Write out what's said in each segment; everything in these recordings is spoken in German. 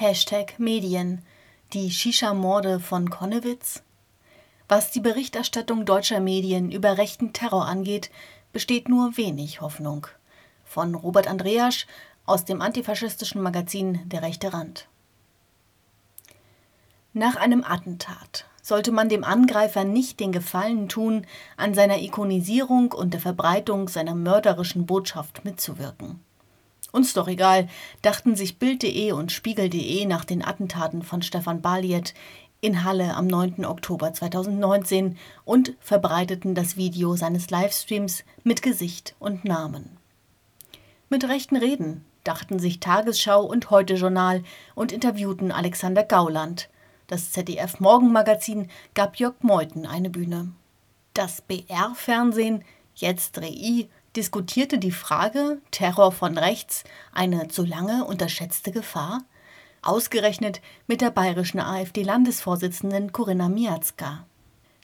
Hashtag Medien. Die Shisha-Morde von Konnewitz? Was die Berichterstattung deutscher Medien über rechten Terror angeht, besteht nur wenig Hoffnung. Von Robert Andreasch aus dem antifaschistischen Magazin Der rechte Rand. Nach einem Attentat sollte man dem Angreifer nicht den Gefallen tun, an seiner Ikonisierung und der Verbreitung seiner mörderischen Botschaft mitzuwirken. Uns doch egal, dachten sich Bild.de und Spiegel.de nach den Attentaten von Stefan Baliet in Halle am 9. Oktober 2019 und verbreiteten das Video seines Livestreams mit Gesicht und Namen. Mit rechten Reden dachten sich Tagesschau und Heute Journal und interviewten Alexander Gauland. Das ZDF Morgenmagazin gab Jörg Meuthen eine Bühne. Das BR-Fernsehen, jetzt REI, diskutierte die Frage Terror von rechts eine zu lange unterschätzte Gefahr? Ausgerechnet mit der bayerischen AfD-Landesvorsitzenden Corinna Miazga.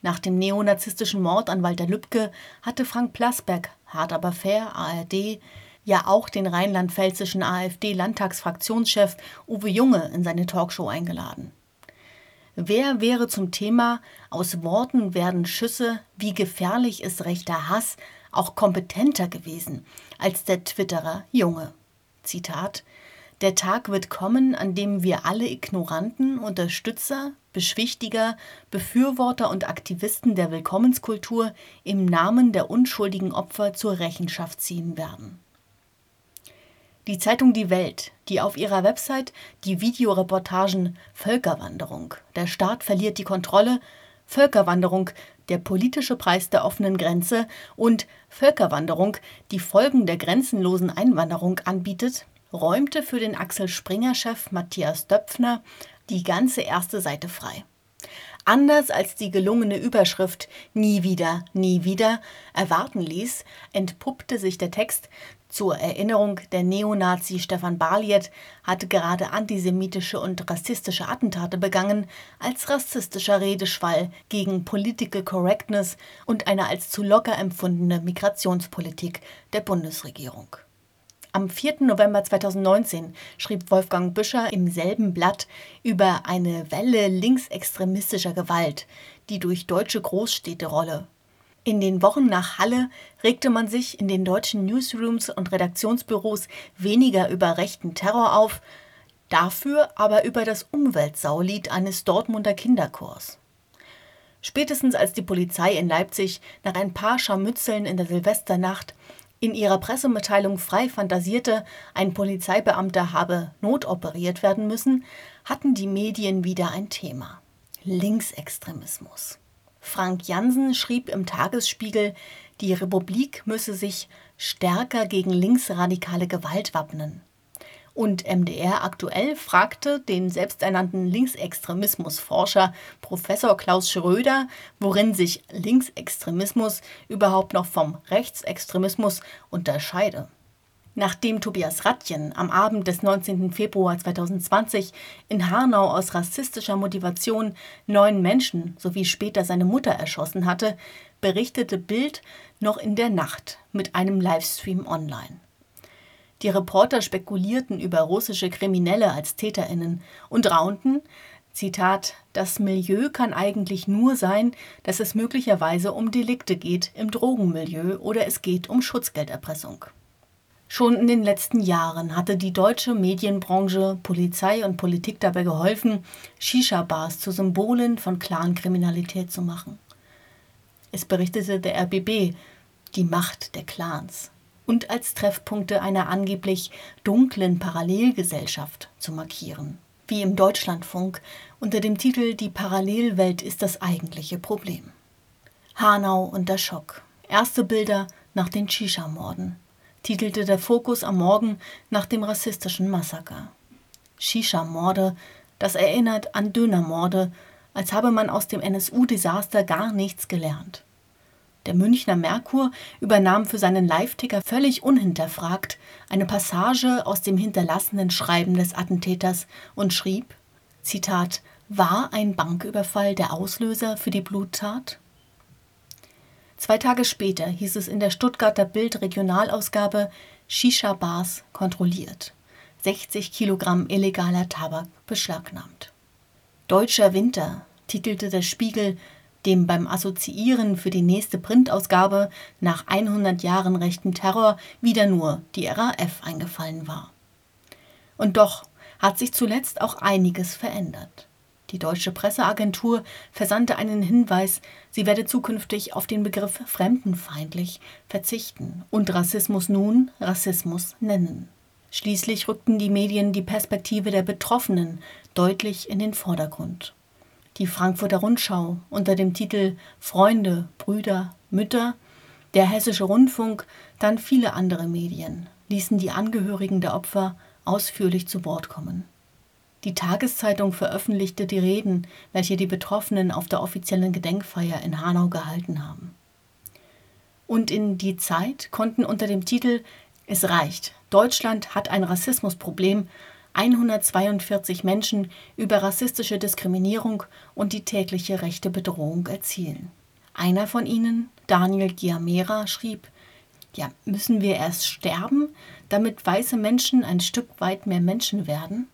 Nach dem neonazistischen Mord an Walter Lübcke hatte Frank Plasberg, hart aber fair, ARD, ja auch den rheinland-pfälzischen AfD-Landtagsfraktionschef Uwe Junge in seine Talkshow eingeladen. Wer wäre zum Thema Aus Worten werden Schüsse, wie gefährlich ist rechter Hass auch kompetenter gewesen als der Twitterer Junge? Zitat der Tag wird kommen, an dem wir alle Ignoranten, Unterstützer, Beschwichtiger, Befürworter und Aktivisten der Willkommenskultur im Namen der unschuldigen Opfer zur Rechenschaft ziehen werden. Die Zeitung Die Welt, die auf ihrer Website die Videoreportagen Völkerwanderung, der Staat verliert die Kontrolle, Völkerwanderung, der politische Preis der offenen Grenze und Völkerwanderung, die Folgen der grenzenlosen Einwanderung anbietet, räumte für den Axel Springer-Chef Matthias Döpfner die ganze erste Seite frei. Anders als die gelungene Überschrift Nie wieder, nie wieder erwarten ließ, entpuppte sich der Text zur Erinnerung, der Neonazi Stefan Baliet hatte gerade antisemitische und rassistische Attentate begangen, als rassistischer Redeschwall gegen Political Correctness und eine als zu locker empfundene Migrationspolitik der Bundesregierung. Am 4. November 2019 schrieb Wolfgang Büscher im selben Blatt über eine Welle linksextremistischer Gewalt, die durch deutsche Großstädte rolle. In den Wochen nach Halle regte man sich in den deutschen Newsrooms und Redaktionsbüros weniger über rechten Terror auf, dafür aber über das Umweltsaulied eines Dortmunder Kinderchors. Spätestens als die Polizei in Leipzig nach ein paar Scharmützeln in der Silvesternacht in ihrer Pressemitteilung frei fantasierte, ein Polizeibeamter habe notoperiert werden müssen, hatten die Medien wieder ein Thema. Linksextremismus. Frank Jansen schrieb im Tagesspiegel, die Republik müsse sich stärker gegen linksradikale Gewalt wappnen. Und MDR aktuell fragte den selbsternannten Linksextremismusforscher Professor Klaus Schröder, worin sich Linksextremismus überhaupt noch vom Rechtsextremismus unterscheide. Nachdem Tobias Ratjen am Abend des 19. Februar 2020 in Hanau aus rassistischer Motivation neun Menschen sowie später seine Mutter erschossen hatte, berichtete Bild noch in der Nacht mit einem Livestream online. Die Reporter spekulierten über russische Kriminelle als Täterinnen und raunten, Zitat, das Milieu kann eigentlich nur sein, dass es möglicherweise um Delikte geht im Drogenmilieu oder es geht um Schutzgelderpressung. Schon in den letzten Jahren hatte die deutsche Medienbranche, Polizei und Politik dabei geholfen, Shisha-Bars zu Symbolen von Clankriminalität zu machen. Es berichtete der RBB, die Macht der Clans und als Treffpunkte einer angeblich dunklen Parallelgesellschaft zu markieren. Wie im Deutschlandfunk unter dem Titel Die Parallelwelt ist das eigentliche Problem. Hanau und der Schock. Erste Bilder nach den Shisha-Morden, titelte der Fokus am Morgen nach dem rassistischen Massaker. Shisha-Morde, das erinnert an Dönermorde, als habe man aus dem NSU-Desaster gar nichts gelernt. Der Münchner Merkur übernahm für seinen Live-Ticker völlig unhinterfragt eine Passage aus dem hinterlassenen Schreiben des Attentäters und schrieb: Zitat: War ein Banküberfall der Auslöser für die Bluttat? Zwei Tage später hieß es in der Stuttgarter Bild Regionalausgabe Shisha-Bars kontrolliert. 60 Kilogramm illegaler Tabak beschlagnahmt. Deutscher Winter titelte der Spiegel, dem beim Assoziieren für die nächste Printausgabe nach 100 Jahren rechten Terror wieder nur die RAF eingefallen war. Und doch hat sich zuletzt auch einiges verändert. Die deutsche Presseagentur versandte einen Hinweis, sie werde zukünftig auf den Begriff fremdenfeindlich verzichten und Rassismus nun Rassismus nennen. Schließlich rückten die Medien die Perspektive der Betroffenen deutlich in den Vordergrund. Die Frankfurter Rundschau unter dem Titel Freunde, Brüder, Mütter, der Hessische Rundfunk, dann viele andere Medien ließen die Angehörigen der Opfer ausführlich zu Wort kommen. Die Tageszeitung veröffentlichte die Reden, welche die Betroffenen auf der offiziellen Gedenkfeier in Hanau gehalten haben. Und in Die Zeit konnten unter dem Titel Es reicht, Deutschland hat ein Rassismusproblem 142 Menschen über rassistische Diskriminierung und die tägliche rechte Bedrohung erzählen. Einer von ihnen, Daniel Giamera, schrieb, ja, müssen wir erst sterben, damit weiße Menschen ein Stück weit mehr Menschen werden?